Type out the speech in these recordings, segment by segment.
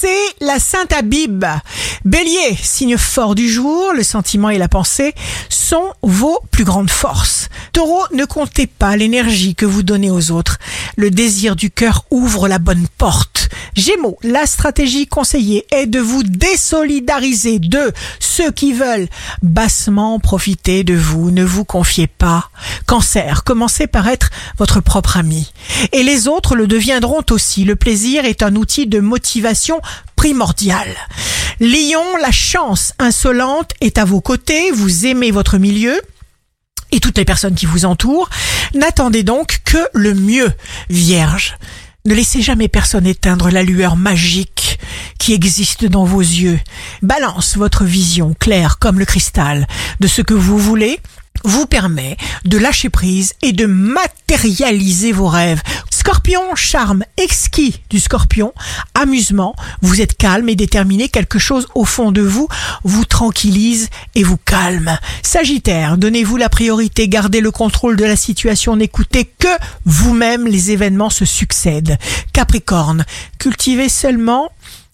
c'est la Sainte Abib. Bélier, signe fort du jour, le sentiment et la pensée sont vos plus grandes forces. Taureau, ne comptez pas l'énergie que vous donnez aux autres. Le désir du cœur ouvre la bonne porte. Gémeaux, la stratégie conseillée est de vous désolidariser de ceux qui veulent bassement profiter de vous. Ne vous confiez pas. Cancer, commencez par être votre propre ami. Et les autres le deviendront aussi. Le plaisir est un outil de motivation primordial. Lion, la chance insolente est à vos côtés. Vous aimez votre milieu et toutes les personnes qui vous entourent. N'attendez donc que le mieux. Vierge, ne laissez jamais personne éteindre la lueur magique qui existe dans vos yeux. Balance votre vision claire comme le cristal de ce que vous voulez vous permet de lâcher prise et de matérialiser vos rêves. Scorpion, charme exquis du scorpion, amusement, vous êtes calme et déterminé, quelque chose au fond de vous vous tranquillise et vous calme. Sagittaire, donnez-vous la priorité, gardez le contrôle de la situation, n'écoutez que vous-même, les événements se succèdent. Capricorne, cultivez seulement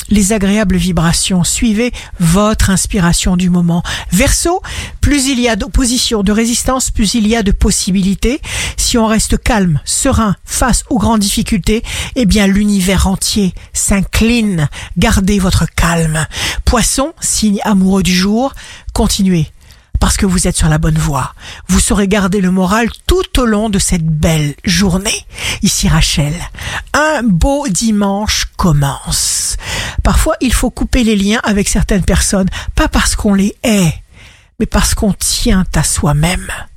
les agréables vibrations. Suivez votre inspiration du moment. Verseau, plus il y a d'opposition, de résistance, plus il y a de possibilités. Si on reste calme, serein, face aux grandes difficultés, eh bien l'univers entier s'incline. Gardez votre calme. Poisson, signe amoureux du jour, continuez parce que vous êtes sur la bonne voie. Vous saurez garder le moral tout au long de cette belle journée. Ici Rachel, un beau dimanche commence. Parfois, il faut couper les liens avec certaines personnes, pas parce qu'on les hait, mais parce qu'on tient à soi-même.